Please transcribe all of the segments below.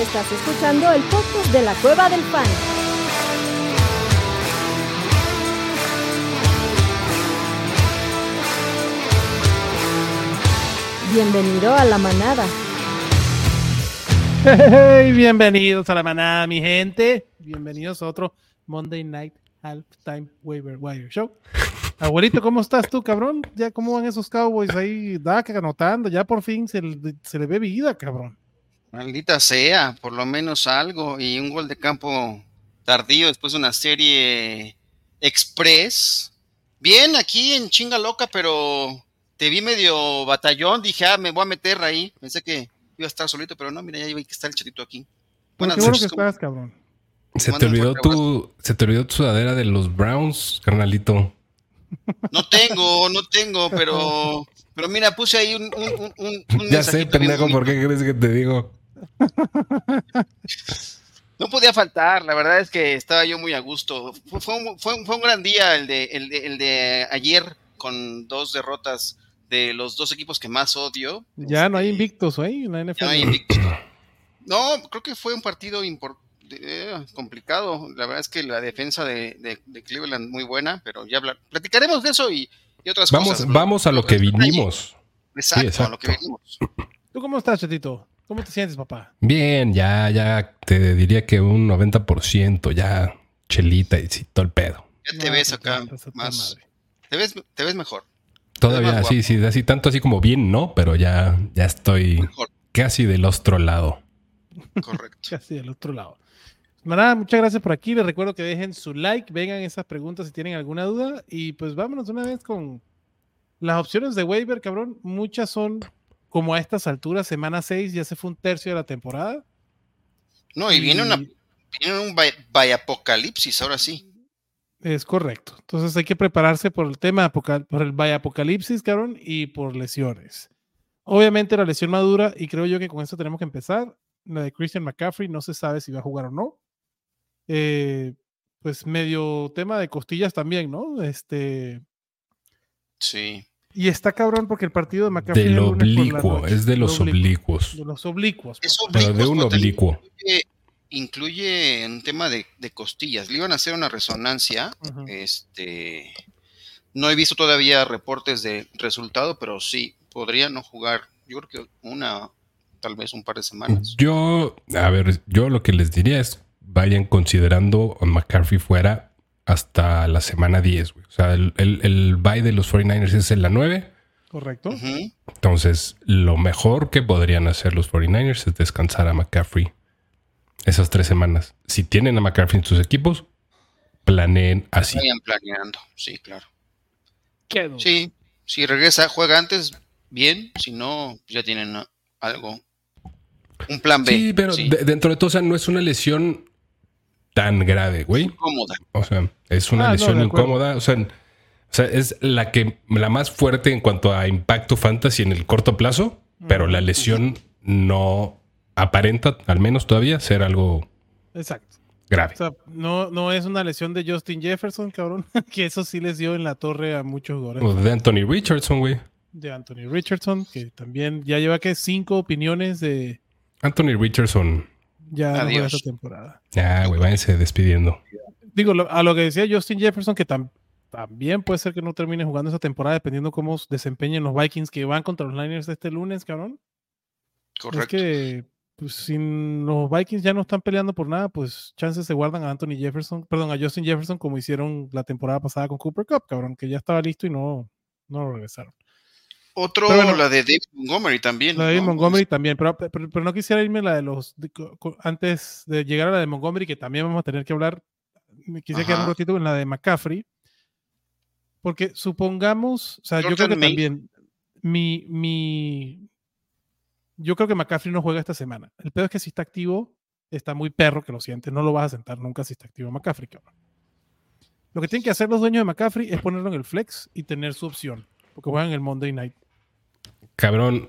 Estás escuchando el podcast de la Cueva del Fan. Bienvenido a la manada. Hey, bienvenidos a la manada, mi gente. Bienvenidos a otro Monday Night Halftime Waiver Wire Show. Abuelito, ¿cómo estás tú, cabrón? Ya, ¿cómo van esos Cowboys ahí? Daca anotando, ya por fin se le ve vida, cabrón. Maldita sea, por lo menos algo. Y un gol de campo tardío después de una serie express. Bien, aquí en chinga loca, pero te vi medio batallón. Dije, ah, me voy a meter ahí. Pensé que iba a estar solito, pero no, mira, ya vi que está el chatito aquí. Buenas qué bueno que noches. ¿cómo- estás, cabrón. Se te olvidó tu, se te olvidó tu sudadera de los Browns, carnalito. No tengo, no tengo, pero, pero mira, puse ahí un, un, un- un- un Ya sé, pendejo. ¿por qué crees que te digo? No podía faltar, la verdad es que estaba yo muy a gusto. Fue, un, fue un- fue un gran día el de, el, de, el de ayer con dos derrotas de los dos equipos que más odio. Ya no hay Este, invictos ahí en la NFL. no hay invictos. No, creo que fue un partido eh, complicado. La verdad es que la defensa de, de- de Cleveland muy buena, pero ya hablar- platicaremos de eso y, y otras Vamos, cosas. vamos a lo que vinimos. Exacto, Sí, a lo que exacto. venimos. ¿Tú cómo estás, Chetito? ¿Cómo te sientes, papá? Bien, ya, ya te diría que un 90%, ya chelita y sí, todo el pedo. Ya te No, ves pues, acá toda más. madre. Te ves, te ves mejor. Todavía, sí, sí, así tanto así como bien, no, pero ya, ya estoy Mejor, casi del otro lado. correcto. Casi del otro lado. Manada, muchas gracias por aquí. Les recuerdo que dejen su like, vengan esas preguntas si tienen alguna duda. Y pues vámonos de una vez con las opciones de waiver, cabrón. Muchas son como a estas alturas, semana 6, ya se fue un tercio de la temporada. No, y viene una viene un by, apocalipsis, ahora sí. Es correcto. Entonces hay que prepararse por el tema, por el by apocalipsis, cabrón, y por lesiones. Obviamente la lesión madura, y creo yo que con esto tenemos que empezar. La de Christian McCaffrey, no se sabe si va a jugar o no. Eh, pues medio tema de costillas también, ¿no? Este, Sí. Y está cabrón porque el partido de McCaffrey Del oblicuo, noche. es de los Oblicuo. oblicuos. De los oblicuos. Es Pero de un oblicuo. Incluye, incluye un tema de, de costillas. Le iban a hacer una resonancia. Este. No he visto todavía reportes de resultado, pero sí, podría no jugar. Yo creo que una, tal vez un par de semanas. Yo, a ver, yo lo que les diría es vayan considerando a McCaffrey fuera hasta la semana 10, güey. O sea, el, el, el bye de los 49ers es en la 9. Correcto. Entonces, lo mejor que podrían hacer los 49ers es descansar a McCaffrey esas tres semanas. Si tienen a McCaffrey en sus equipos, planeen así. Vayan planeando. Sí, claro. Quedo. Sí, si regresa, juega antes, bien. Si no, ya tienen algo. Un plan B. Sí, pero sí. de- dentro de todo, o sea, no es una lesión tan grave, güey. Cómoda. O sea, es una Ah, lesión incómoda. O sea, o sea, es la que la más fuerte en cuanto a impacto fantasy en el corto plazo, pero la lesión no aparenta, al menos todavía, ser algo Exacto. grave. O sea, no, no es una lesión de Justin Jefferson, cabrón, que eso sí les dio en la torre a muchos jugadores. O de Anthony Richardson, güey. De Anthony Richardson, que también ya lleva que cinco opiniones de Anthony Richardson. Ya no Adiós. esta temporada. Ya, güey, váyanse despidiendo. Digo, lo- a lo que decía Justin Jefferson, que tam- también puede ser que no termine jugando esa temporada, dependiendo cómo se desempeñen los Vikings que van contra los Niners este lunes, cabrón. Correcto. Es que pues, si los Vikings ya no están peleando por nada, pues chances se guardan a Anthony Jefferson, perdón, a Justin Jefferson como hicieron la temporada pasada con Cooper Cup, cabrón, que ya estaba listo y no, no lo regresaron. Otro, bueno. la de David Montgomery también. La de ¿no? Montgomery también, pero, pero, pero no quisiera irme la de los de- antes de llegar a la de Montgomery, que también vamos a tener que hablar. Me quisiera quedar un Ajá. ratito en la de McCaffrey. Porque supongamos, o sea, yo creo que también mi, mi yo creo que McCaffrey no juega esta semana. El pedo es que si está activo, está muy perro que lo sientes, no lo vas a sentar nunca si está activo McCaffrey, cabrón. Lo que tienen que hacer los dueños de McCaffrey es ponerlo en el flex y tener su opción, porque juegan el Monday Night. Cabrón.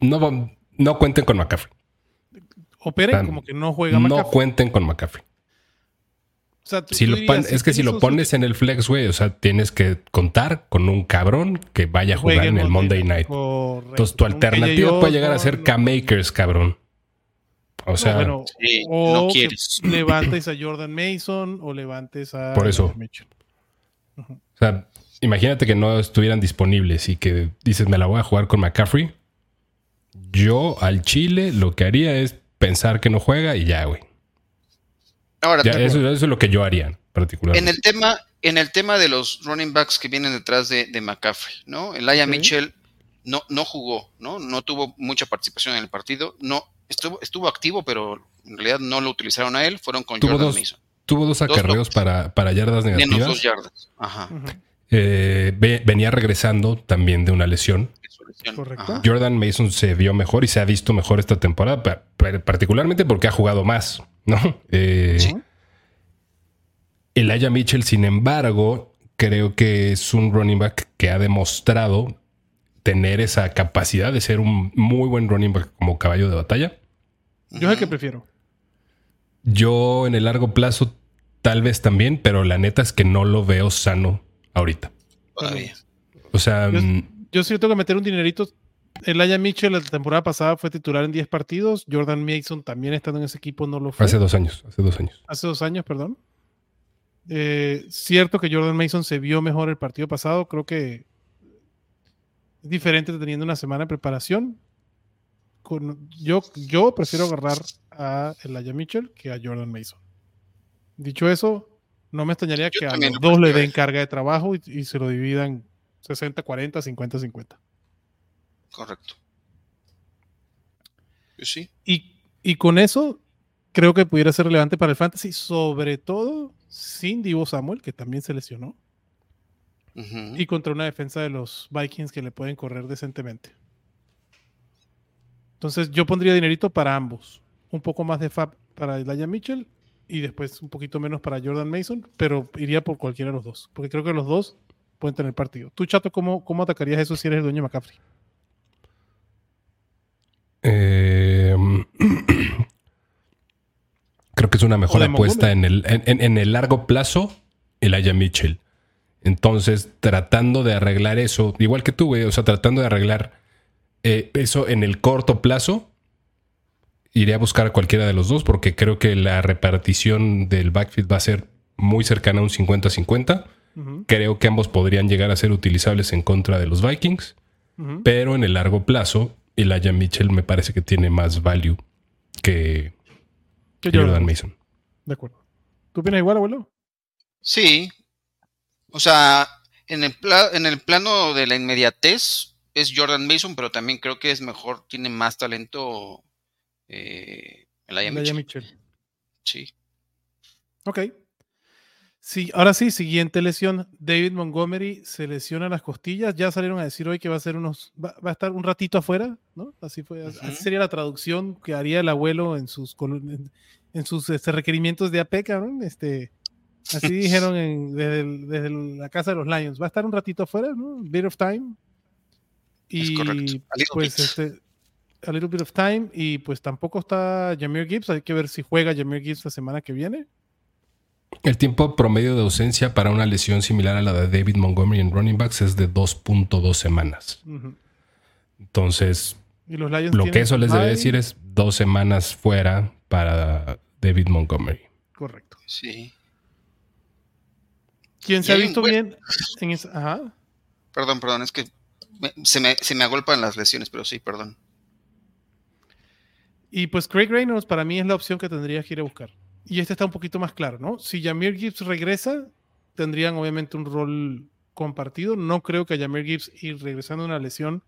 No, no cuenten con McCaffrey. Operen Tan- como que no juega No McCaffrey. cuenten con McCaffrey. O sea, tú- Si tú lo dirías, es que si lo pones en el flex, güey, o sea, tienes que contar con un cabrón que vaya a jugar en el Monday Night. Correcto. Entonces tu alternativa puede llegar a ser K-Makers, cabrón. O no, sea, bueno, Sí, o no quieres. levantes a Jordan Mason o levantes a Por eso. Mitchell. O sea, imagínate que no estuvieran disponibles y que dices, me la voy a jugar con McCaffrey. Yo al Chile lo que haría es pensar que no juega y ya, güey. Ahora, Ya, eso, eso es lo que yo haría, particularmente. en el tema, en el tema de los running backs que vienen detrás de, de McCaffrey, ¿no? Ok. Mitchell no, no jugó, ¿no? No tuvo mucha participación en el partido. No, estuvo, estuvo activo, pero en realidad no lo utilizaron a él, fueron con Tuvo Jordan dos Mason. Tuvo dos acarreos para, para yardas Menos negativas. dos yardas. Ajá. Eh, ve- venía regresando también de una lesión. de su lesión. Correcto. Jordan Mason se vio mejor y se ha visto mejor esta temporada, pa- pa- particularmente porque ha jugado más, ¿no? Eh, Sí. Elijah Mitchell, sin embargo, creo que es un running back que ha demostrado tener esa capacidad de ser un muy buen running back como caballo de batalla. Yo es el que prefiero. Yo en el largo plazo tal vez también, pero la neta es que no lo veo sano ahorita. Todavía. O sea, Yo- mm, Yo sí tengo que meter un dinerito. Elijah Mitchell la temporada pasada fue titular en 10 partidos. Jordan Mason también estando en ese equipo no lo fue. hace dos años, hace dos años. hace dos años, perdón. Eh, cierto que Jordan Mason se vio mejor el partido pasado. Creo que es diferente teniendo una semana de preparación. Con- yo, yo prefiero agarrar a Elijah Mitchell que a Jordan Mason. Dicho eso, no me extrañaría Yo que a los lo dos le den carga de trabajo y, y se lo dividan 60-40, 50-50. Correcto. Pues sí. Y, y con eso creo que pudiera ser relevante para el fantasy, sobre todo sin Divo Samuel, que también se lesionó. Y contra una defensa de los Vikings que le pueden correr decentemente. Entonces yo pondría dinerito para ambos. Un poco más de FAB para Elijah Mitchell y después un poquito menos para Jordan Mason, pero iría por cualquiera de los dos, porque creo que los dos pueden tener partido. Tú, Chato, ¿cómo, cómo atacarías eso si eres el dueño de McCaffrey? Eh, creo que es una mejor apuesta en el, en, en- en el largo plazo, Elijah Mitchell. Entonces, tratando de arreglar eso, igual que tú, güey, o sea, tratando de arreglar eh, eso en el corto plazo, iré a buscar a cualquiera de los dos porque creo que la repartición del backfield va a ser muy cercana a un 50-50. Ujú, Creo que ambos podrían llegar a ser utilizables en contra de los Vikings. Pero en el largo plazo, Elijah Mitchell me parece que tiene más value que Que Jordan Mason. De acuerdo. ¿Tú opinas igual, abuelo? Sí. O sea, en el, pla- en el plano de la inmediatez es Jordan Mason, pero también creo que es mejor, tiene más talento eh, Elijah Mitchell. Mitchell. Sí. Ok. Sí, ahora sí, siguiente lesión. David Montgomery se lesiona las costillas. Ya salieron a decir hoy que va a ser unos. Va, va a estar un ratito afuera, ¿no? Así fue. Así sería la traducción que haría el abuelo en sus en, en sus este, requerimientos de AP, cabrón. Este, así dijeron en- desde, el- desde el- la casa de los Lions. Va a estar un ratito afuera, ¿no? Bit of time. Es Y little pues este. A little bit of time. Y pues tampoco está Jameer Gibbs. Hay que ver si juega Jameer Gibbs la semana que viene. El tiempo promedio de ausencia para una lesión similar a la de David Montgomery en running backs es de 2.2 semanas. Entonces, Y los Lions lo que eso les debe decir es dos semanas fuera para David Montgomery. Correcto. Sí. Quien se ha visto bien en esa. Ajá. Perdón, perdón, es que me- se, me, se me agolpan las lesiones, pero sí, perdón. Y pues Craig Reynolds para mí es la opción que tendrías que ir a buscar. Y este está un poquito más claro, ¿no? Si Jameer Gibbs regresa, tendrían obviamente un rol compartido. No creo que a Jameer Gibbs ir regresando de una lesión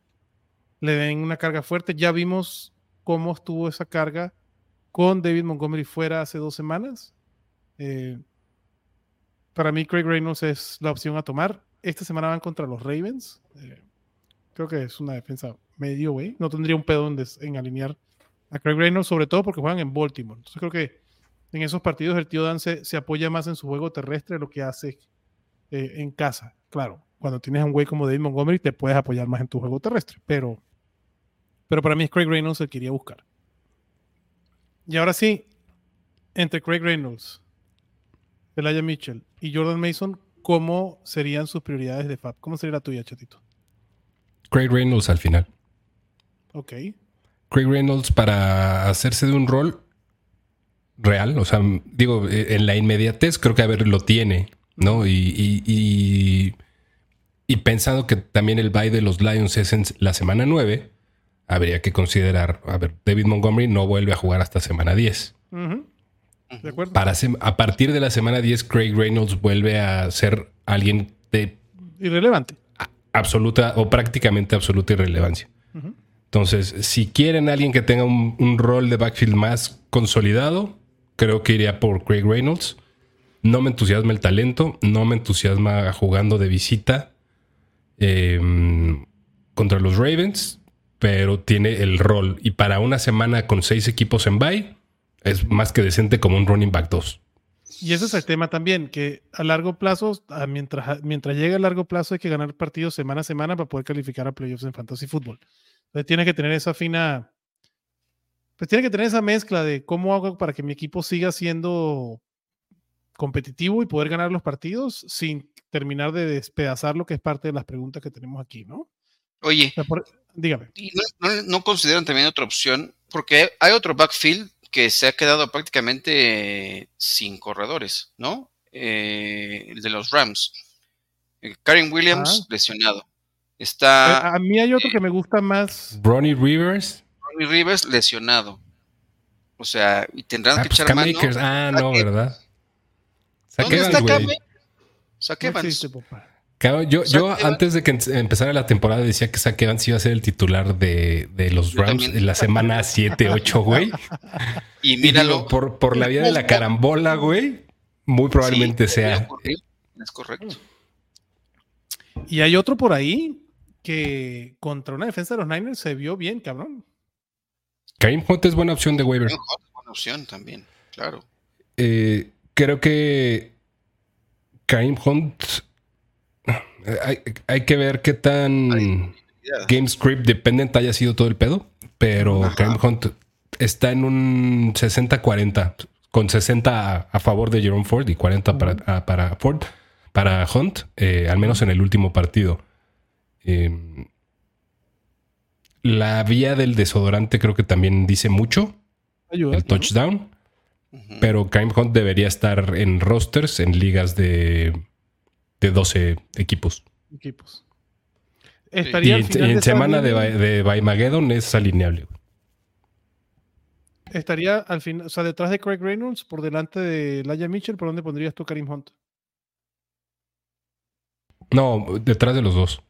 le den una carga fuerte. Ya vimos cómo estuvo esa carga con David Montgomery fuera hace dos semanas. Eh, para mí, Craig Reynolds es la opción a tomar. Esta semana van contra los Ravens. Eh, creo que es una defensa medio, güey. No tendría un pedo en, en alinear a Craig Reynolds, sobre todo porque juegan en Baltimore. Entonces creo que en esos partidos el tío Dan se, se apoya más en su juego terrestre de lo que hace eh, en casa. Claro, cuando tienes a un güey como David Montgomery te puedes apoyar más en tu juego terrestre, pero, pero para mí es Craig Reynolds el que quería buscar. Y ahora sí, entre Craig Reynolds Elijah Mitchell y Jordan Mason, ¿cómo serían sus prioridades de FAB? ¿Cómo sería la tuya, Chatito? Craig Reynolds al final. Ok. Craig Reynolds para hacerse de un rol real, o sea, digo, eh, en la inmediatez creo que a ver lo tiene, ¿no? Y, y, y, y pensando que también el bye de los Lions es en la semana 9, habría que considerar, a ver, David Montgomery no vuelve a jugar hasta semana 10. Ujú. De acuerdo. Para a partir de la semana 10, Craig Reynolds vuelve a ser alguien de Irrelevante. absoluta o prácticamente absoluta irrelevancia. Entonces, si quieren alguien que tenga un, rol de backfield más consolidado, creo que iría por Craig Reynolds. No me entusiasma el talento, no me entusiasma jugando de visita eh, contra los Ravens, pero tiene el rol. Y para una semana con seis equipos en bye, es más que decente como un running back 2. Y ese es el tema también, que a largo plazo, a mientras, mientras llegue a largo plazo, hay que ganar partidos semana a semana para poder calificar a playoffs en fantasy fútbol. Entonces tiene que tener esa fina, pues tiene que tener esa mezcla de cómo hago para que mi equipo siga siendo competitivo y poder ganar los partidos sin terminar de despedazar lo que es parte de las preguntas que tenemos aquí, ¿no? Oye, O sea, por- dígame. ¿y no, no- no consideran también otra opción? Porque hay otro backfield que se ha quedado prácticamente sin corredores, ¿no? Eh, el de los Rams. Eh, Karen Williams Ah. lesionado. Eh, Está a mí hay otro que me gusta más. Ronnie Rivers. Ronnie Rivers lesionado. O sea, y tendrán Ah, que pues echar mano. Ah, no, Saque- ¿verdad? ¿Dónde Saque está Evans, Cam? güey. Zach No Evans. existe, papá. Cabrón, yo, yo antes de que em- empezara la temporada decía que Zach Evans iba a ser el titular de, de los Rams en la semana 7, 8, güey. Y Y míralo. digo, por, por la vía de la carambola, güey, muy probablemente Sí, sea. Es correcto. Y hay otro por ahí que contra una defensa de los Niners se vio bien, cabrón. Karim Hunt es buena opción de waiver. Mejor, buena opción también, claro. Eh, creo que Karim Hunt. Hay, hay que ver qué tan game script dependent haya sido todo el pedo. Pero Ajá. Karim Hunt está en un 60-40, con 60 a, a favor de Jerome Ford y 40 para, a- para Ford, para Hunt, eh, al menos en el último partido. Eh, la vía del desodorante creo que también dice mucho, Ayuda. el touchdown. Pero Karim Hunt debería estar en rosters en ligas de, de 12 equipos. Equipos. Y Estaría al en, final y en semana de, de Baimageddon es alineable. Estaría al final, o sea, detrás de Craig Reynolds, por delante de Laia Mitchell, ¿por dónde pondrías tú Karim Hunt? No, detrás de los dos.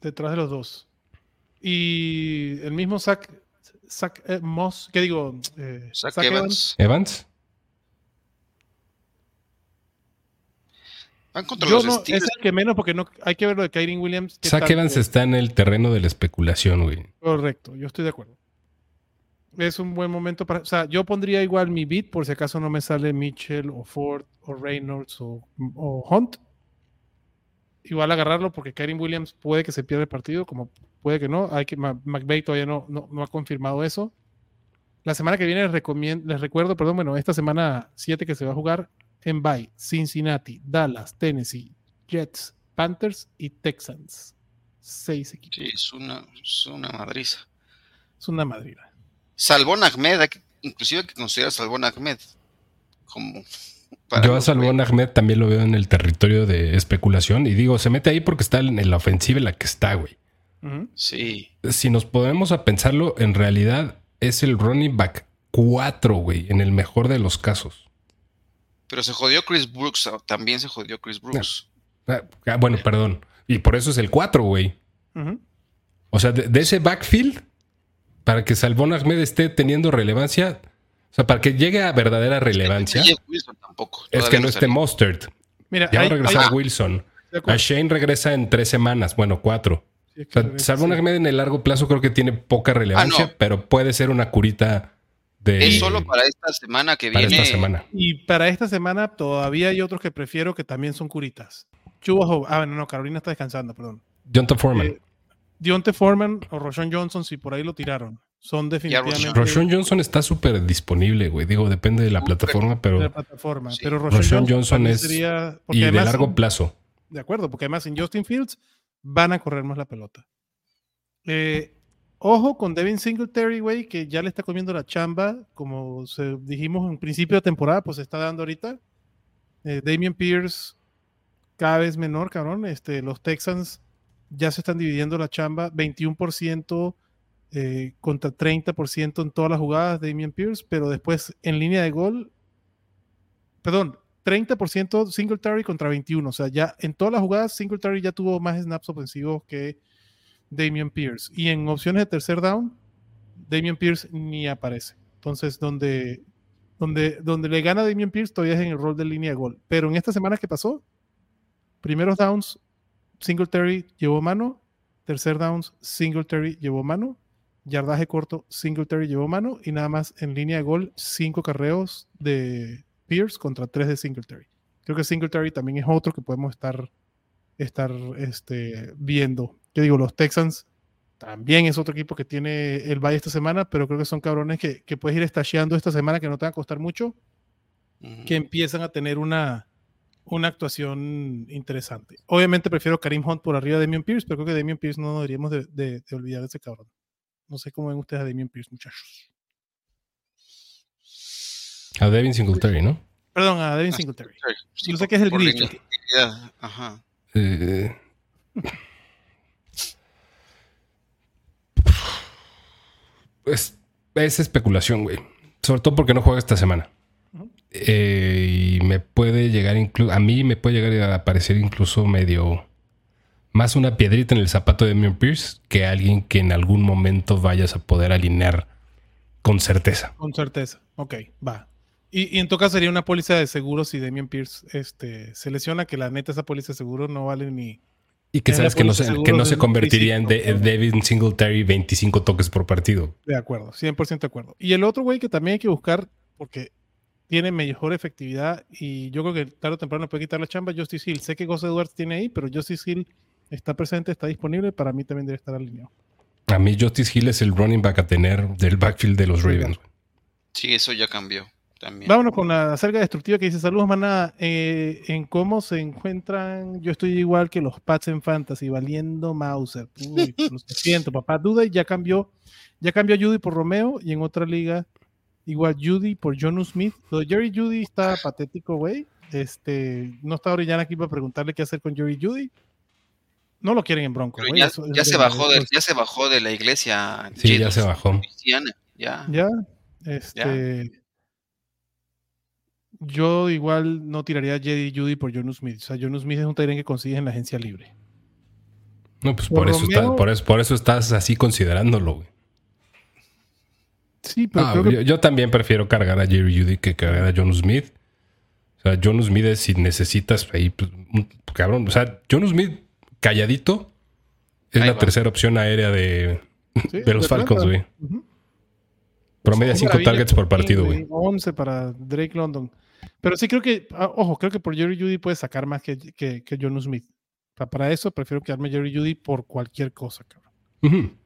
Detrás de los dos. Y el mismo Zach, Zach eh, Moss, ¿qué digo? Eh, Zach Zach Evans. Evans. Van contra Yo los no, es el que menos porque no hay que ver lo de Kyrie Williams. Zach Evans está en el terreno de la especulación, güey. Correcto, yo estoy de acuerdo. Es un buen momento para. O sea, yo pondría igual mi beat por si acaso no me sale Mitchell o Ford o Reynolds o, o Hunt. Igual agarrarlo porque Karen Williams puede que se pierda el partido, como puede que no. Hay que, todavía no, no, no ha confirmado eso. La semana que viene les, les recuerdo, perdón, bueno, esta semana 7 que se va a jugar en Bay, Cincinnati, Dallas, Tennessee, Jets, Panthers y Texans. Seis equipos. Sí, es una, es una madriza. Es una madrina. Salvón Ahmed, hay que- inclusive hay que considerar Salvón Ahmed como. Para Yo a Salvón Ahmed también lo veo en el territorio de especulación. Y digo, se mete ahí porque está en la ofensiva en la que está, güey. Sí, Si nos podemos a pensarlo, en realidad es el running back 4, güey, en el mejor de los casos. pero se jodió Chris Brooks, ah, también se jodió Chris Brooks. Ah, ah, bueno, perdón. Y por eso es el 4, güey. O sea, de, de ese backfield, para que Salvón Ahmed esté teniendo relevancia, sea, para que llegue a verdadera relevancia, Jeff Wilson tampoco. es que no esté Mustard. Mira, Ya va a regresar hay- Wilson. A. Shane regresa en tres semanas, bueno, cuatro. Sí, es O que sea, regresa, Salvón sí. Ahmed en el largo plazo creo que tiene poca relevancia, Ah, no. pero puede ser una curita de Es solo para esta semana que para viene. esta semana. Y para esta semana todavía hay otros que prefiero que también son curitas. Chuba Howe- Ah, no, no, Carolina está descansando, perdón. Jonathan Foreman. Eh, Dionte Foreman o Roshan Johnson, si por ahí lo tiraron. Son definitivamente Roshan Johnson está súper disponible, güey. Digo, depende de la plataforma, de pero la plataforma. Sí. Pero Roshan Roshan Johnson Johnson es- sería... y de largo plazo. De acuerdo, porque además en Justin Fields van a correr más la pelota. Eh, ojo con Devin Singletary, güey, que ya le está comiendo la chamba, como se, dijimos en principio de temporada, pues se está dando ahorita. Eh, Damian Pierce cada vez menor, cabrón. Este, los Texans ya se están dividiendo la chamba, 21% eh, contra 30% en todas las jugadas de Damian Pierce, pero después en línea de gol, perdón, 30% Singletary contra 21. O sea, ya en todas las jugadas, Singletary ya tuvo más snaps ofensivos que Damian Pierce. Y en opciones de tercer down, Damian Pierce ni aparece. Entonces, donde, donde, donde le gana Damian Pierce todavía es en el rol de línea de gol. Pero en esta semana que pasó, primeros downs, Singletary llevó mano. Tercer downs, Singletary llevó mano. Yardaje corto, Singletary llevó mano. Y nada más en línea de gol, cinco carreos de Pierce contra tres de Singletary. Creo que Singletary también es otro que podemos estar, estar este, viendo. Yo digo, los Texans también es otro equipo que tiene el Valle esta semana, pero creo que son cabrones que, que puedes ir estalleando esta semana que no te va a costar mucho, que empiezan a tener una, una actuación interesante. Obviamente prefiero Karim Hunt por arriba de Damian Pierce, pero creo que Damian Pierce no deberíamos de, de- de olvidar de ese cabrón. No sé cómo ven ustedes a Damian Pierce, muchachos. A Devin Singletary, ¿no? Perdón, a Devin Singletary. Sí, Yo sé por- que es el linealidad. Ajá. Eh, es, es especulación, güey. Sobre todo porque no juega esta semana. Eh, y me puede llegar incluso. A mí me puede llegar a parecer incluso medio. Más una piedrita en el zapato de Damian Pierce que alguien que en algún momento vayas a poder alinear con certeza. Con certeza. Ok, va. Y, y en todo caso sería una póliza de seguro si Damian Pierce este, se lesiona, que la neta esa póliza de seguro no vale ni... Y que sabes que no se, que no se convertiría en de-. Devin Singletary 25 toques por partido. De acuerdo, 100% de acuerdo. Y el otro güey que también hay que buscar, porque tiene mejor efectividad y yo creo que tarde o temprano puede quitar la chamba, Justice Hill. Sé que Gus Edwards tiene ahí, pero Justice Hill está presente, está disponible, para mí también debe estar alineado. A mí Justice Hill es el running back a tener del backfield de los Ravens. Sí, eso ya cambió también. Vámonos con la cerca destructiva que dice, saludos maná, Eh, en cómo se encuentran, yo estoy igual que los Pats en Fantasy, valiendo Mauser. Uy, lo siento, papá, duda y ya cambió, ya cambió a Judy por Romeo y en otra liga igual Judy por Jonu Smith. Lo de Jerry Judy está patético, güey. Este, no está Orellana aquí para preguntarle qué hacer con Jerry Judy. No lo quieren en Bronco, Pero ya, se bajó de, ya se bajó de la iglesia. Sí, ya se bajó. cristiana, Ya. Ya, este. Yo igual no tiraría a Jerry Judy por Jonu Smith. O sea, Jonu Smith es un Tyrant que consigues en la agencia libre. No, pues Por por eso, Romeo- está- por, eso, por eso estás así considerándolo, güey. Sí, pero Ah, creo que yo, también prefiero cargar a Jerry Judy que cargar a John Smith. O sea, John Smith es si necesitas ahí, pues, un cabrón. O sea, John Smith calladito es Ahí la va. tercera opción aérea de, sí, de los Falcons, güey. Promedia Qué 5 maravilla targets por partido, güey. 11 para Drake London. Pero sí creo que, ah, ojo, creo que por Jerry Judy puedes sacar más que, que, que Smith. Pa- Para eso prefiero quedarme Jerry Judy por cualquier cosa, cabrón.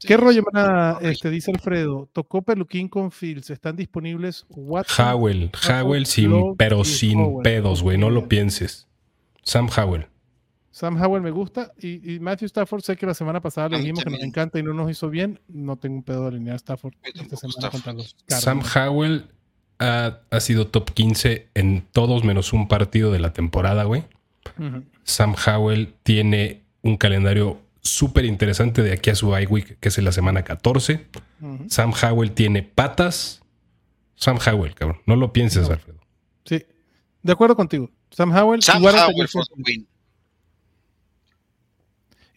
¿Qué rollo, sí, mana? correcto. Este, dice Alfredo, tocó Peluquín con Fields, están disponibles Watson, Howell, Howell sin, pero sin Howell. pedos, güey. No lo pienses. Sam Howell. Sam Howell me gusta y, y Matthew Stafford sé que la semana pasada le dijimos que nos encanta y no nos hizo bien. No tengo un pedo de alinear a Stafford esta semana Stafford. contra los Sam. Howell ha, ha sido top 15 en todos menos un partido de la temporada, güey. Sam Howell tiene un calendario súper interesante de aquí a su bye week, que es en la semana 14. Ujú. Sam Howell tiene patas. Sam Howell, cabrón. No lo pienses, No. Alfredo. Sí, de acuerdo contigo. Sam Howell, Sam Howell for the win.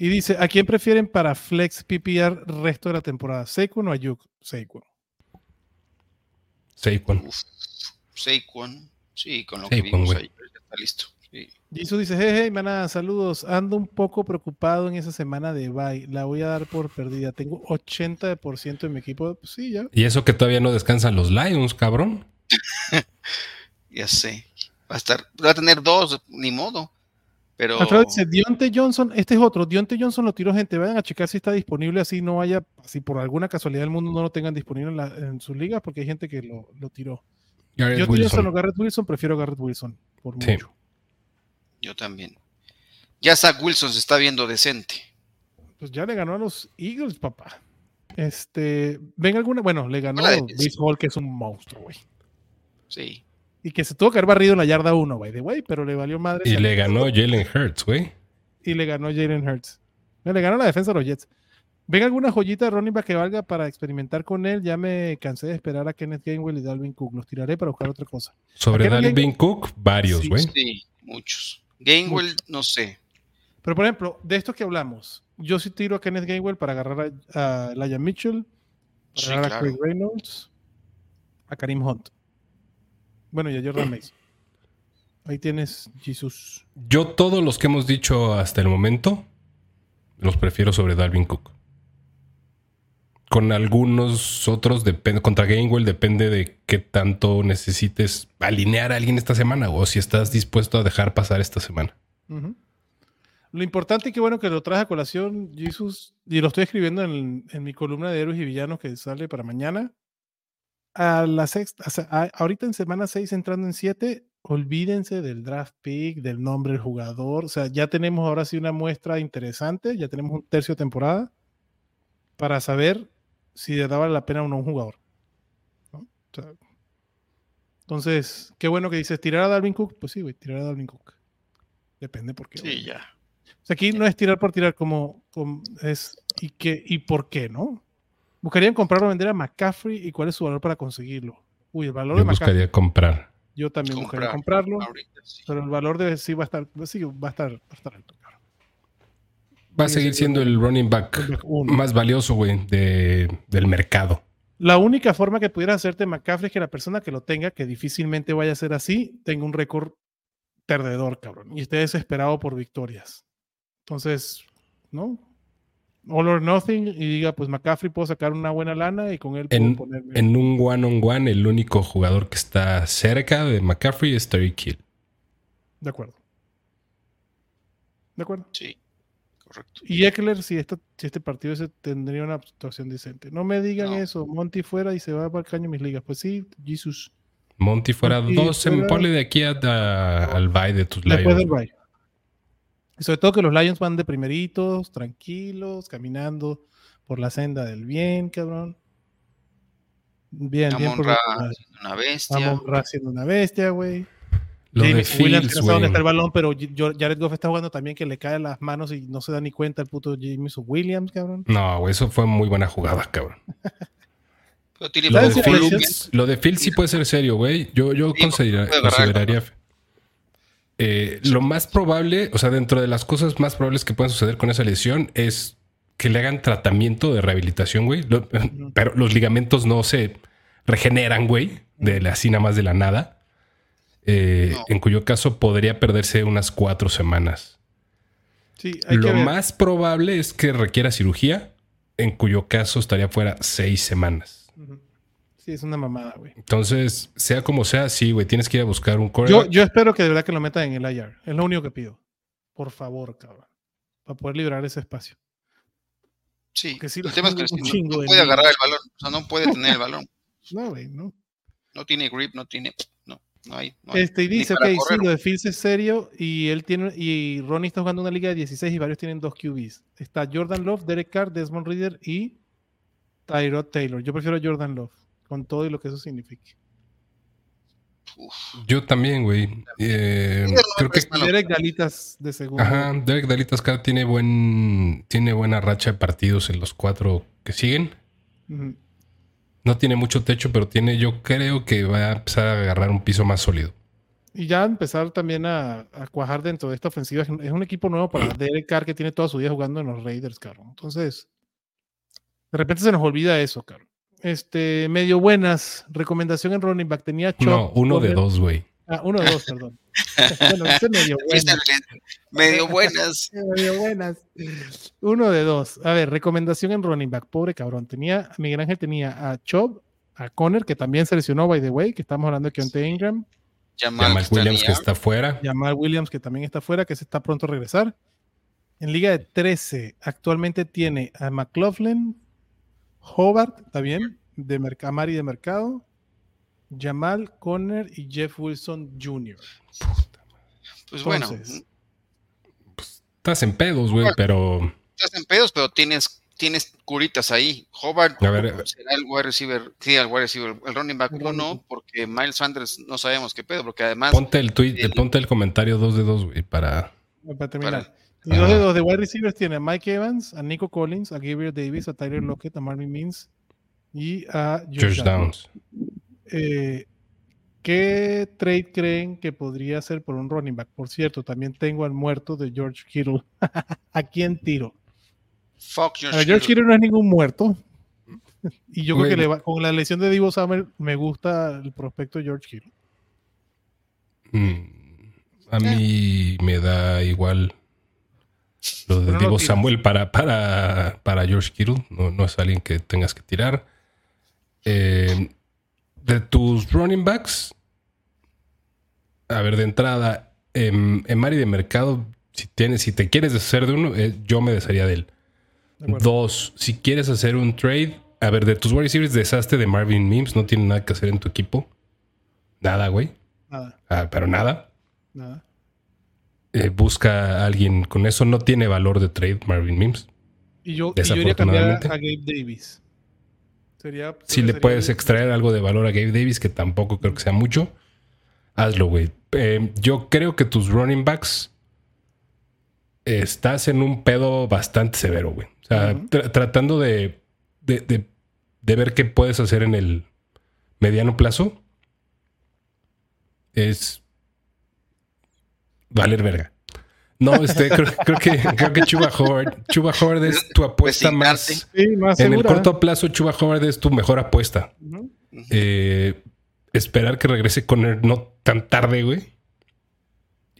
Y dice, ¿a quién prefieren para flex PPR resto de la temporada? ¿Saquon o Ayuk? Saquon. Saquon. Saquon. Sí, con lo Saquon, que vimos ayer, ya está listo. Sí. Jisoo dice, hey, hey, maná, saludos. Ando un poco preocupado en esa semana de bye. La voy a dar por perdida. Tengo 80% en mi equipo. Pues sí, ya. Y eso que todavía no descansan los Lions, cabrón. Ya sé. Va a estar, va a tener dos, ni modo. Pero Alfredo dice, Dionte Johnson, este es otro, Dionte Johnson lo tiró gente, vayan a checar si está disponible, así no haya, si por alguna casualidad del mundo no lo tengan disponible en, la- en sus ligas, porque hay gente que lo, lo tiró. Garrett Dionte Johnson Wilson. o Garrett Wilson, prefiero Garrett Wilson, por Sí. mucho. yo también. Ya Zach Wilson se está viendo decente. Pues ya le ganó a los Eagles, papá. Este, ven alguna, bueno, le ganó a Hall, que es un monstruo, güey. Sí. Y que se tuvo que haber barrido en la yarda 1, güey, de güey, pero le valió madre. Y le ganó Jalen Hurts, güey. y le ganó Jalen Hurts. No, le ganó la defensa a los Jets. ¿Ven alguna joyita de running back que valga para experimentar con él? Ya me cansé de esperar a Kenneth Gainwell y Dalvin Cook. Los tiraré para buscar otra cosa. Sobre ¿A qué no Dalvin Cook, varios, güey. Sí, muchos. Gainwell, no sé. Pero, por ejemplo, de estos que hablamos, yo sí tiro a Kenneth Gainwell para agarrar a, a Elijah Mitchell, para Sí, agarrar a. Craig Reynolds, a Karim Hunt. Bueno, y a Jordan Mason. Ahí tienes Jesus. Yo todos los que hemos dicho hasta el momento los prefiero sobre Dalvin Cook. Con algunos otros depende contra Gainwell depende de qué tanto necesites alinear a alguien esta semana o si estás dispuesto a dejar pasar esta semana. Lo importante y qué bueno que lo traes a colación, Jesus, y lo estoy escribiendo en, en mi columna de héroes y villanos que sale para mañana. A la sexta, sea, a- ahorita en semana 6, entrando en 7, olvídense del draft pick, del nombre del jugador. O sea, ya tenemos ahora sí una muestra interesante, ya tenemos un tercio de temporada para saber si le daba la pena o no a un jugador. ¿no? O sea, entonces, qué bueno que dices tirar a Dalvin Cook. Pues sí, güey, tirar a Dalvin Cook. Depende por qué. Sí, ya. O sea, aquí no es tirar por tirar como, como es y qué y por qué, ¿no? Buscarían comprar o vender a McCaffrey y cuál es su valor para conseguirlo. Uy, el valor Yo de McCaffrey. buscaría comprar. Yo también buscaría Comprar. comprarlo, Ahorita sí. pero el valor de sí va a estar, sí, va a estar, va a estar alto. cabrón. Va a Sí, seguir siendo el running back uno. más valioso, güey, de- del mercado. La única forma que pudieras hacerte McCaffrey es que la persona que lo tenga, que difícilmente vaya a ser así, tenga un récord perdedor, cabrón, y esté desesperado por victorias. Entonces, ¿no? All or nothing y diga, pues McCaffrey puedo sacar una buena lana y con él puedo En, ponerme. en un one-on-one, el único jugador que está cerca de McCaffrey es Terry Kill. De acuerdo. De acuerdo. Sí, correcto. Y Eckler, si, esta, si este partido se tendría una actuación decente. No me digan No. eso. Monty fuera y se va para el caño mis ligas. Pues sí, Jesus. Monty fuera Monty dos, fuera- ponle de aquí a- a- al bye de tus Después del bye. Y sobre todo que los Lions van de primeritos, tranquilos, caminando por la senda del bien, cabrón. Bien, bien. por los- Una bestia. Amon-Ra siendo una bestia, güey. Lo de James Williams, que Fields, no sabe dónde güey. está el balón, pero Jared Goff está jugando también que le cae las manos y no se da ni cuenta el puto James Williams, cabrón. No, güey, eso fue muy buena jugada, cabrón. Lo de, ¿Sabes poco si la volumen. Fields, lo de Fields sí puede ser serio, güey. Yo, yo Sí, consideraría. Eh, lo más probable, o sea, dentro de las cosas más probables que puedan suceder con esa lesión es que le hagan tratamiento de rehabilitación, güey. Lo- pero los ligamentos no se regeneran, güey, de la así nada más de la nada. Eh, No. En cuyo caso podría perderse unas cuatro semanas. Sí, hay que Lo ver. más probable es que requiera cirugía, en cuyo caso estaría fuera seis semanas. Ujú. Sí, es una mamada, güey. Entonces, sea como sea, sí, güey, tienes que ir a buscar un core. Yo, yo espero que de verdad que lo metan en el IR. Es lo único que pido. Por favor, cabrón. Para poder liberar ese espacio. Sí, el tema es que no- chingo no, de puede agarrar el balón. O sea, no puede tener el balón. No, güey, no. No tiene grip, no tiene. No, no hay. no hay. Este, y dice, ok, sí, lo de Fields es serio y él tiene, y Ronnie está jugando una liga de 16 y varios tienen dos QBs. Está Jordan Love, Derek Carr, Desmond Reader y Tyrod Taylor. Yo prefiero a Jordan Love, con todo y lo que eso signifique. Uf, Yo también, güey. Eh, Sí, creo que. Derek Galitas de segundo. Ajá, Derek Dalitas Carr tiene buen. Tiene buena racha de partidos en los cuatro que siguen. No tiene mucho techo, pero tiene, yo creo que va a empezar a agarrar un piso más sólido. Y ya empezar también a, a cuajar dentro de esta ofensiva. Es un- equipo nuevo para Derek Carr que tiene toda su vida jugando en los Raiders, cabrón. Entonces, de repente se nos olvida eso, cabrón. Este, medio buenas. Recomendación en running back. Tenía Chop, No, uno de dos, güey. Ah, uno de dos, perdón. bueno, ese medio buenas. Medio buenas. Medio buenas. Uno de dos. A ver, recomendación en running back. Pobre cabrón. Tenía, Miguel Ángel tenía a Chubb, a Conner, que también se lesionó, by the way, que estamos hablando de Keontae Ingram. Jamal, Jamal Williams que está fuera. Jamal Williams, que también está fuera, que se está pronto a regresar. En Liga de 13, actualmente tiene a McLaughlin, Hobart, está bien, de Merc- Amari de Mercado, Jamal Conner y Jeff Wilson Jr. Pues bueno, Entonces, Estás en pedos, güey, pero estás en pedos, pero tienes, tienes curitas ahí. Hobart A ver, será el wide receiver, sí, el wide receiver, el running back uno, back. porque Miles Sanders no sabemos qué pedo, porque además ponte el tweet, el- ponte el comentario 2 de 2, güey, para. para terminar. Para- Y dos de Ajá. los de wide receivers tiene a Mike Evans, a Nico Collins, a Gabriel Davis, a Tyler Lockett, a Marvin Means y a George. Downs. Eh, ¿Qué trade creen que podría ser por un running back? Por cierto, también tengo al muerto de George Kittle. ¿A quién tiro? fuck A George ver, George Kittle. No es ningún muerto. Y yo creo que Güey. le va- con la lesión de Divo Samuel me gusta el prospecto de George Kittle. Mm, A mí me da igual lo de no Divo. Samuel para, para, para George Kittle. No, no es alguien que tengas que tirar. Eh, de tus running backs, a ver, de entrada, en, en Mari de mercado, si tienes, si te quieres deshacer de uno, eh, yo me desharía de él. De. Dos, si quieres hacer un trade, a ver, de tus wide receivers, deshazte de Marvin Mims, no tiene nada que hacer en tu equipo. Nada, güey. Nada, Ah, pero nada. nada. Eh, busca a alguien con eso. No tiene valor de trade, Marvin Mims. Y yo, y yo iría a cambiar a, Gabe Davis. Sería, Si le sería puedes extraer algo de valor a Gabe Davis, que tampoco creo que sea mucho, hazlo, güey. Eh, yo creo que tus running backs estás en un pedo bastante severo, güey. O sea, tra- tratando de, de, de- de ver qué puedes hacer en el mediano plazo, es valer verga. No, este, creo, creo que, creo que Chuba Howard, Chuba Howard es tu apuesta más. Sí, más En el corto plazo, Chuba Howard es tu mejor apuesta. Eh, esperar que regrese con él no tan tarde, güey.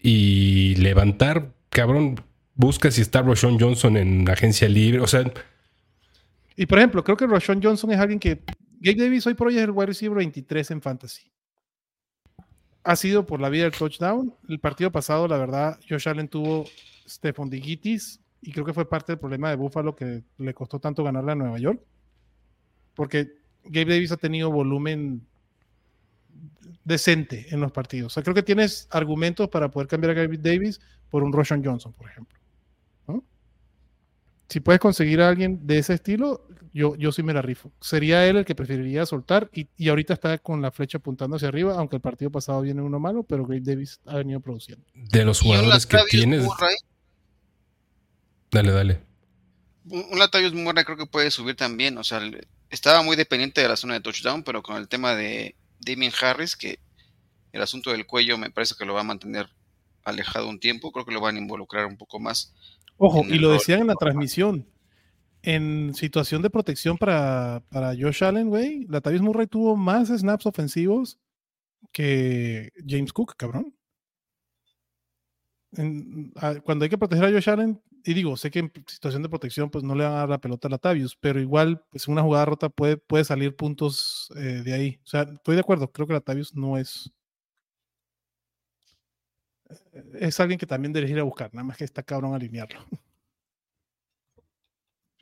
Y levantar, cabrón. Busca si está Roshon Johnson en agencia libre. O sea, Y por ejemplo, creo que Roshan Johnson es alguien que. Gabe Davis hoy por hoy es el wide receiver 23 en fantasy. Ha sido por la vida del touchdown. El partido pasado, la verdad, Josh Allen tuvo Stephon Digitis y creo que fue parte del problema de Buffalo que le costó tanto ganarle a Nueva York. Porque Gabe Davis ha tenido volumen decente en los partidos. O sea, creo que tienes argumentos para poder cambiar a Gabe Davis por un Roshan Johnson, por ejemplo. Si puedes conseguir a alguien de ese estilo, yo, yo sí me la rifo. Sería él el que preferiría soltar y, y ahorita está con la flecha apuntando hacia arriba, aunque el partido pasado viene uno malo, pero Gabe Davis ha venido produciendo. de los jugadores que tienes. Murray, Dale, dale. un un Latavius Murray creo que puede subir también. O sea, el- estaba muy dependiente de la zona de touchdown, pero con el tema de Damien Harris, que el asunto del cuello me parece que lo va a mantener alejado un tiempo, creo que lo van a involucrar un poco más. Ojo, y lo decían en la transmisión. En situación de protección para, para Josh Allen, güey, Latavius Murray tuvo más snaps ofensivos que James Cook, cabrón. Cuando hay que proteger a Josh Allen, y digo, sé que en situación de protección pues no le van a dar la pelota a Latavius, pero igual, pues una jugada rota puede, puede salir puntos eh, de ahí. O sea, estoy de acuerdo, creo que Latavius no es... Es alguien que también debería ir a buscar, nada más que está cabrón alinearlo.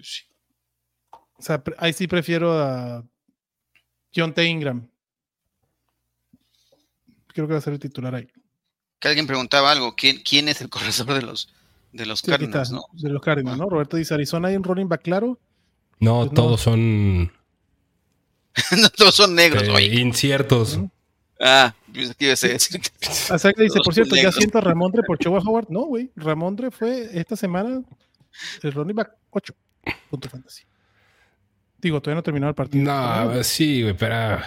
Pues sí. O sea, ahí sí prefiero a John T. Ingram. Creo que va a ser el titular ahí. Que alguien preguntaba algo, ¿quién, quién es el corredor de los, de los Sí, está, Cardinals, no? De los Cardinals, ¿no? Roberto dice, Arizona hay un running back claro. No, Pues no. todos son no todos son negros, eh, oye. inciertos. Ah, yo que iba a decir. Así que dice, Todos por cierto, ya siento a Ramondre por Chowa Howard. No, güey. Ramondre fue esta semana el running back 8. Punto fantasy. Digo, todavía no ha terminado el partido. No, sí, güey, pero.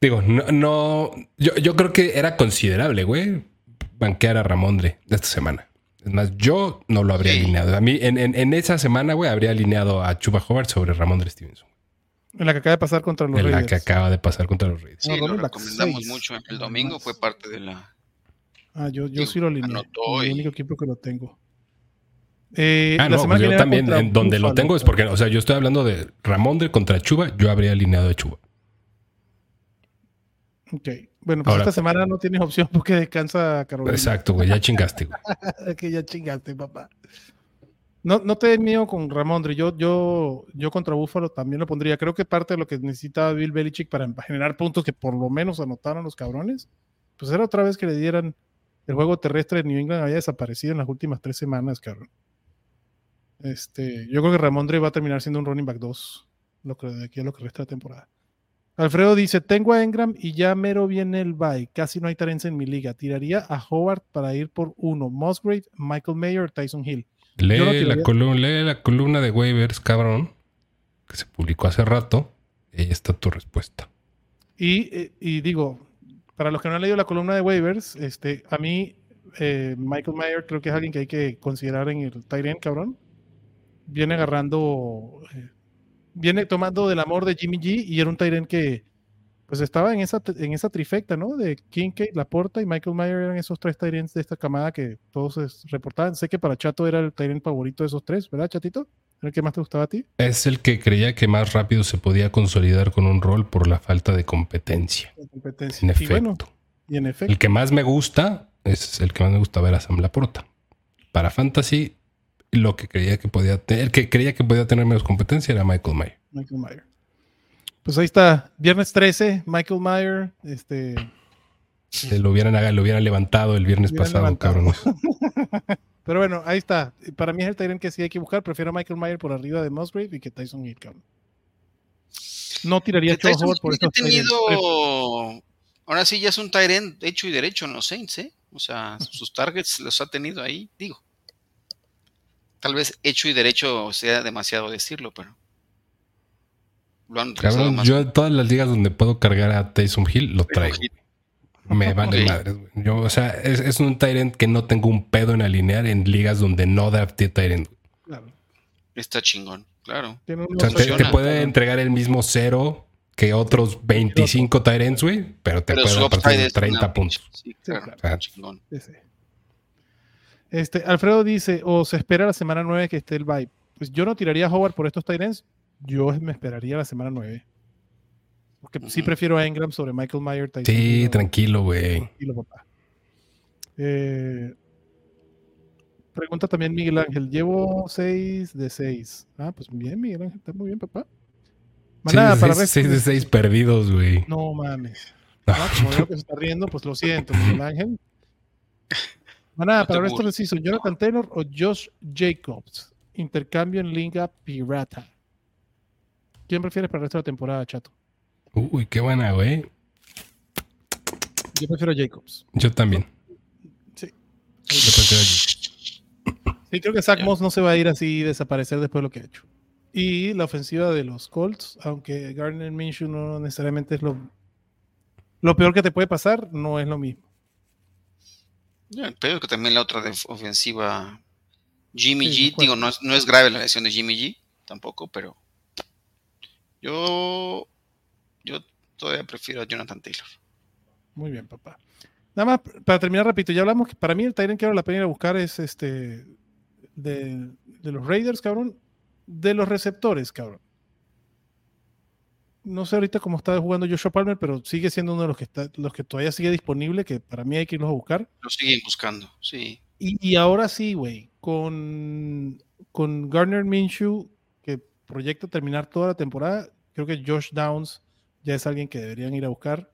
Digo, no, no- yo, yo creo que era considerable, güey, banquear a Ramondre de esta semana. Es más, yo no lo habría Sí. alineado. A mí, en, en- en esa semana, güey, habría alineado a Chuba Howard sobre Ramondre Stevenson. En la que acaba de pasar contra los En la Raiders. que acaba de pasar contra los Raiders. Sí, No, lo recomendamos seis. mucho. El domingo fue parte de la. Ah, yo, yo Digo, sí lo alineé. anotó El único equipo que lo tengo. Eh, Ah, la no, semana pues que yo también, en donde lo tengo es porque, o sea, yo estoy hablando de Ramondre contra Chuba, yo habría alineado a Chuba. Ok. Bueno, pues Ahora- esta semana no tienes opción porque descansa Carolina. Exacto, güey. Ya chingaste, güey. que ya chingaste, papá. No, no te miedo con Ramondre. Yo, yo, yo contra Búfalo también lo pondría. Creo que parte de lo que necesitaba Bill Belichick para generar puntos que por lo menos anotaron los cabrones, pues era otra vez que le dieran el juego terrestre de New England había desaparecido en las últimas tres semanas, cabrón. Este, yo creo que Ramondre va a terminar siendo un running back 2, lo que de aquí a lo que resta de temporada. Alfredo dice, tengo a Engram y ya mero viene el bye. Casi no hay tareas en mi liga. Tiraría a Howard para ir por uno. Musgrave, Michael Mayer, Tyson Hill. Lee, no la columna, lee la columna de waivers, cabrón, que se publicó hace rato. Y ahí está tu respuesta. Y, eh, y digo, para los que no han leído la columna de waivers, este, a mí, eh, Michael Mayer creo que es alguien que hay que considerar en el tight end, cabrón. Viene agarrando, eh, viene tomando del amor de Jimmy G y era un end que pues estaba en esa, en esa trifecta, ¿no? De Kincaid, Laporta y Michael Mayer eran esos tres ends de esta camada que todos reportaban. Sé que para Chato era el end favorito de esos tres, ¿verdad, Chatito? ¿Era el que más te gustaba a ti? Es el que creía que más rápido se podía consolidar con un rol por la falta de competencia. La competencia. En y efecto. bueno, y en efecto. El que más me gusta es el que más me gusta ver a Sam Laporta. Para Fantasy, lo que creía que podía tener, el que creía que podía tener menos competencia era Michael Mayer. Michael Mayer. Pues ahí está, viernes 13, Michael Mayer, este, Se Lo hubieran, lo hubieran levantado el viernes Hubieran pasado, levantado. cabrones. pero bueno, ahí está. Para mí es el Tyrant que sí hay que buscar. Prefiero a Michael Mayer por arriba de Musgrave y que Tyson Hill, cabrón. No tiraría a Howard por Tyrants. tenido. Ahora sí, ya es un Tyrant hecho y derecho en los Saints, ¿eh? O sea, sus targets los ha tenido ahí, digo. Tal vez hecho y derecho sea demasiado decirlo, pero. Lo han Cabrón, más. yo en todas las ligas donde puedo cargar a Taysom Hill, lo traigo. Me vale Ok. madres, güey. Yo, o sea, es, es un Tyrant que no tengo un pedo en alinear en ligas donde no drafté Tyrant. Claro. Está chingón, claro. O sea, te, puede entregar el mismo cero que otros 25 Tyrants, güey, pero te Pero puede es 30 una puntos. Sí, claro. Ah. Chingón. Sí, sí. Este, Alfredo dice, o se espera la semana 9 que esté el bye. Pues yo no tiraría a Howard por estos Tyrants. Yo me esperaría la semana 9. Porque sí prefiero a Engram sobre Michael Mayer. Tyson Sí, tranquilo, güey. Tranquilo, papá. Eh, pregunta también Miguel Ángel. Llevo 6 de 6. Ah, pues bien, Miguel Ángel. Está muy bien, papá. Manada, para 6 resto- de 6 perdidos, güey. No mames. Ah, como veo que se está riendo, pues lo siento, Miguel Ángel. Manada, para el resto burles. preciso, Jonathan Taylor o Josh Jacobs. Intercambio en Liga Pirata. ¿Quién prefieres para el resto de la temporada, chato? Uy, qué buena, güey. Yo prefiero a Jacobs. Yo también. Sí. Yo prefiero a- Sí, creo que Zach. Moss no se va a ir así y desaparecer después de lo que ha hecho. Y la ofensiva de los Colts, aunque Gardner Minshew no necesariamente es lo, lo peor que te puede pasar, no es lo mismo. Pero que también la otra de ofensiva, Jimmy Sí, G, digo, no es, no es grave la lesión de Jimmy G, tampoco, pero yo, yo todavía prefiero a Jonathan Taylor. Muy bien, papá. Nada más, para terminar, repito, ya hablamos que para mí el Tyrant que vale la pena ir a buscar es este de, de los Raiders, cabrón. De los receptores, cabrón. No sé ahorita cómo está jugando Joshua Palmer, pero sigue siendo uno de los que está, los que todavía sigue disponible, que para mí hay que irlos a buscar. Lo siguen buscando, sí. Y, y ahora sí, güey, con, con Garner Minshew, que proyecta terminar toda la temporada, creo que Josh Downs ya es alguien que deberían ir a buscar.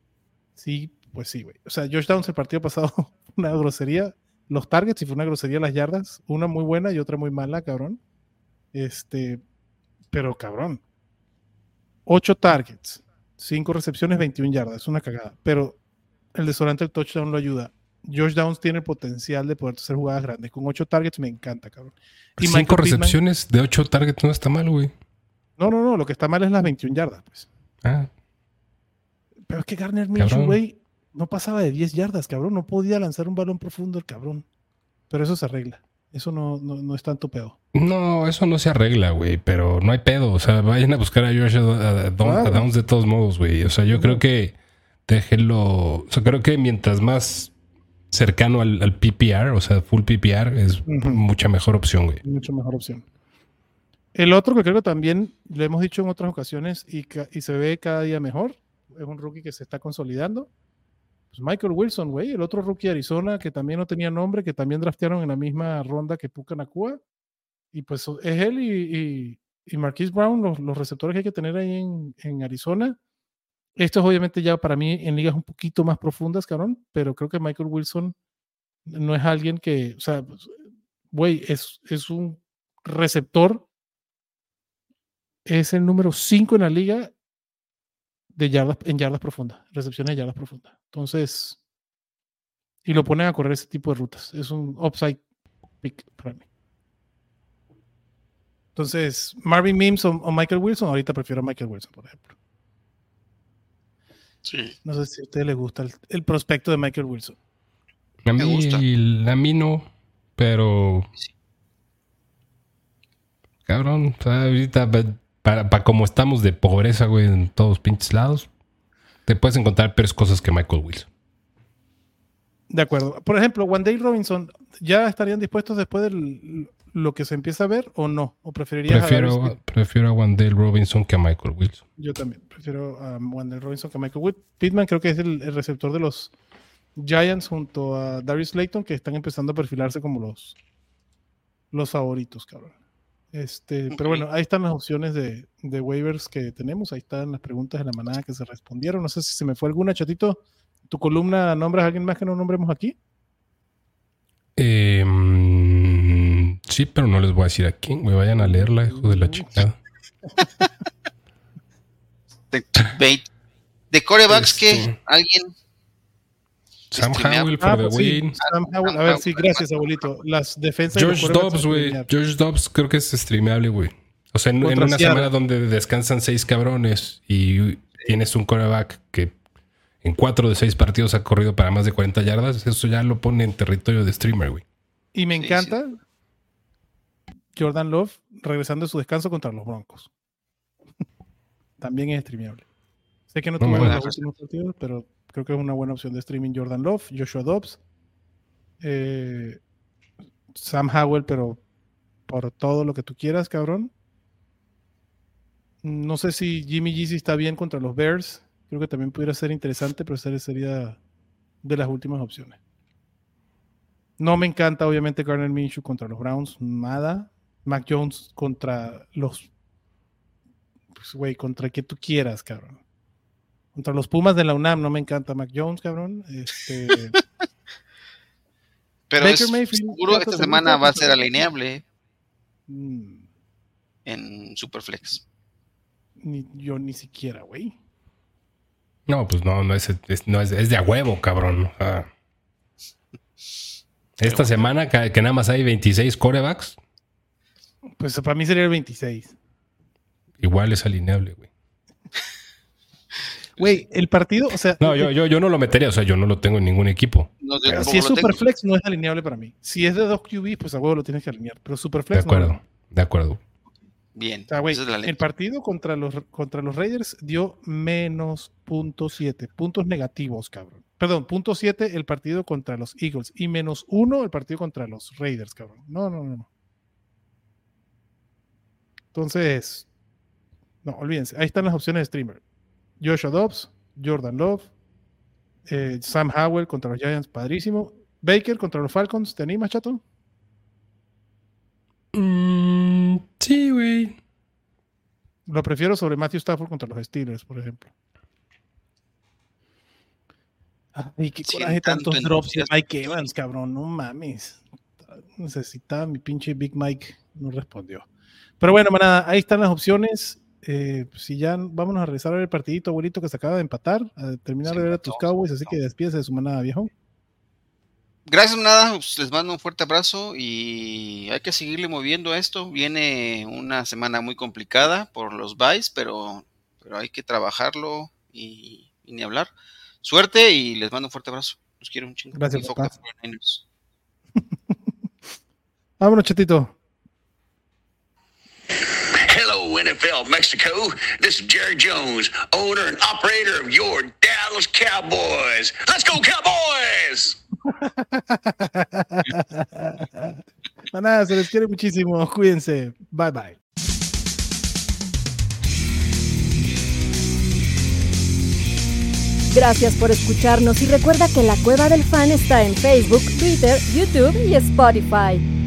Sí, pues sí, güey. O sea, Josh Downs el partido pasado, una grosería. Los targets, y fue una grosería las yardas, una muy buena y otra muy mala, cabrón. Este, pero cabrón. Ocho targets, cinco recepciones, 21 yardas, es una cagada. Pero el desodorante del touchdown lo ayuda. Josh Downs tiene el potencial de poder hacer jugadas grandes. Con ocho targets me encanta, cabrón. Y Cinco Michael Pittman- recepciones de 8 targets no está mal, güey. No, no, no, lo que está mal es las 21 yardas, pues. Ah, Pero es que Garner Minshew, güey, no pasaba de 10 yardas, cabrón. No podía lanzar un balón profundo el cabrón. Pero eso se arregla. Eso no, no, no es tanto pedo. No, eso no se arregla, güey, pero no hay pedo. O sea, vayan a buscar a Josh a, a- a Don- a Claro. Downs de todos modos, güey. O sea, yo creo que déjenlo. O sea, creo que mientras más cercano al, al PPR, o sea, full PPR, es mucha mejor opción, güey. Mucho mejor opción. El otro que creo que también lo hemos dicho en otras ocasiones y, y se ve cada día mejor, es un rookie que se está consolidando, pues Michael Wilson, güey, el otro rookie de Arizona que también no tenía nombre, que también draftearon en la misma ronda que Puka Nakua. Y pues es él y, y, y Marquise Brown, los, los, receptores que hay que tener ahí en, en, Arizona. Esto es obviamente ya para mí en ligas un poquito más profundas, cabrón, pero creo que Michael Wilson no es alguien que, o sea, pues, güey, es, es un receptor, es el número 5 en la liga de yardas, en yardas profundas, recepciones de yardas profundas. Entonces, y lo ponen a correr ese tipo de rutas. Es un upside pick para mí. Entonces, Marvin Mims o, o, Michael Wilson, ahorita prefiero a Michael Wilson, por ejemplo. Sí. No sé si a ustedes les gusta el, el prospecto de Michael Wilson. A mí, a mí no, pero. Cabrón, ahorita para, para como estamos de pobreza, güey, en todos pinches lados, te puedes encontrar peores cosas que Michael Wilson. De acuerdo. Por ejemplo, Wandale Robinson, ¿ya estarían dispuestos después de lo que se empieza a ver o no? ¿O preferirías prefiero, a prefiero a Wandale Robinson que a Michael Wilson. Yo también, prefiero a Wandale Robinson que a Michael Wilson. Pittman creo que es el, el, receptor de los Giants junto a Darius Layton que están empezando a perfilarse como los, los favoritos, cabrón. Este, okay. Pero bueno, ahí están las opciones de, de, waivers que tenemos. Ahí están las preguntas de la manada que se respondieron. No sé si se me fue alguna, chatito. ¿Tu columna nombras a alguien más que no nombremos aquí? Eh, sí, pero no les voy a decir a quién. Me vayan a leerla, hijo de la chingada. de, de corebacks este... que alguien. Sam Howell for ah, the pues win. Sam Howell. A ver, sí, gracias, abuelito. Las defensas. George Dobbs, güey. George Dobbs creo que es streameable, güey. O sea, en, en una semana donde descansan seis cabrones y tienes un coreback que en cuatro de seis partidos ha corrido para más de 40 yardas, eso ya lo pone en territorio de streamer, güey. Y me encanta sí, sí. Jordan Love regresando de su descanso contra los Broncos. También es streameable. Sé que no, no tuvo los últimos partidos, pero creo que es una buena opción de streaming Jordan Love, Joshua Dobbs, eh, Sam Howell, pero por todo lo que tú quieras, cabrón. No sé si Jimmy G está bien contra los Bears. Creo que también pudiera ser interesante, pero esa sería de las últimas opciones. No me encanta, obviamente, Garner Minshew contra los Browns, nada. Mac Jones contra los. Pues, güey, contra que tú quieras, cabrón. Contra los Pumas de la UNAM, no me encanta Mac Jones, cabrón. Este. pero Baker es Mayfield, seguro esta semana va a ser alineable mm. en Superflex. Ni, yo ni siquiera, güey. No, pues no, no es, es, no es, es de a huevo, cabrón. Ah. Esta semana que, que, nada más hay 26 corebacks. Pues para mí sería el 26. Igual es alineable, güey. Güey, el partido, o sea. No, yo, yo, yo no lo metería, o sea, yo no lo tengo en ningún equipo. No, si es Superflex, no es alineable para mí. Si es de dos QB, pues a huevo lo tienes que alinear. Pero Superflex. De acuerdo, no. de acuerdo. Bien. O sea, güey, el partido contra los, contra los Raiders dio menos punto siete, puntos negativos, cabrón. Perdón, punto siete el partido contra los Eagles y menos uno el partido contra los Raiders, cabrón. No, no, no. no. Entonces, no, olvídense. Ahí están las opciones de streamer. Joshua Dobbs, Jordan Love, eh, Sam Howell contra los Giants, padrísimo. Baker contra los Falcons, ¿te animas, chato? Mm, sí, güey. Lo prefiero sobre Matthew Stafford contra los Steelers, por ejemplo. Ay, qué sí, coraje tantos drops de Mike Evans, cabrón. No mames. Necesitaba mi pinche Big Mike. No respondió. Pero bueno, manada, ahí están las opciones. Eh, si ya vámonos a regresar a ver el partidito, abuelito, que se acaba de empatar, a terminar sí, de ver a tus Cowboys, así que despídese de su manada, viejo. Gracias, nada, pues les mando un fuerte abrazo y hay que seguirle moviendo a esto. Viene una semana muy complicada por los buys, pero, pero hay que trabajarlo y, y, ni hablar. Suerte y les mando un fuerte abrazo. Los quiero un chingo. Gracias. Vámonos, chatito. Hello, NFL Mexico. This is Jerry Jones, owner and operator of your Dallas Cowboys. Let's go, Cowboys! Nada, se les quiere muchísimo. Cuídense. Bye bye. Gracias por escucharnos y recuerda que la Cueva del Fan está en Facebook, Twitter, YouTube y Spotify.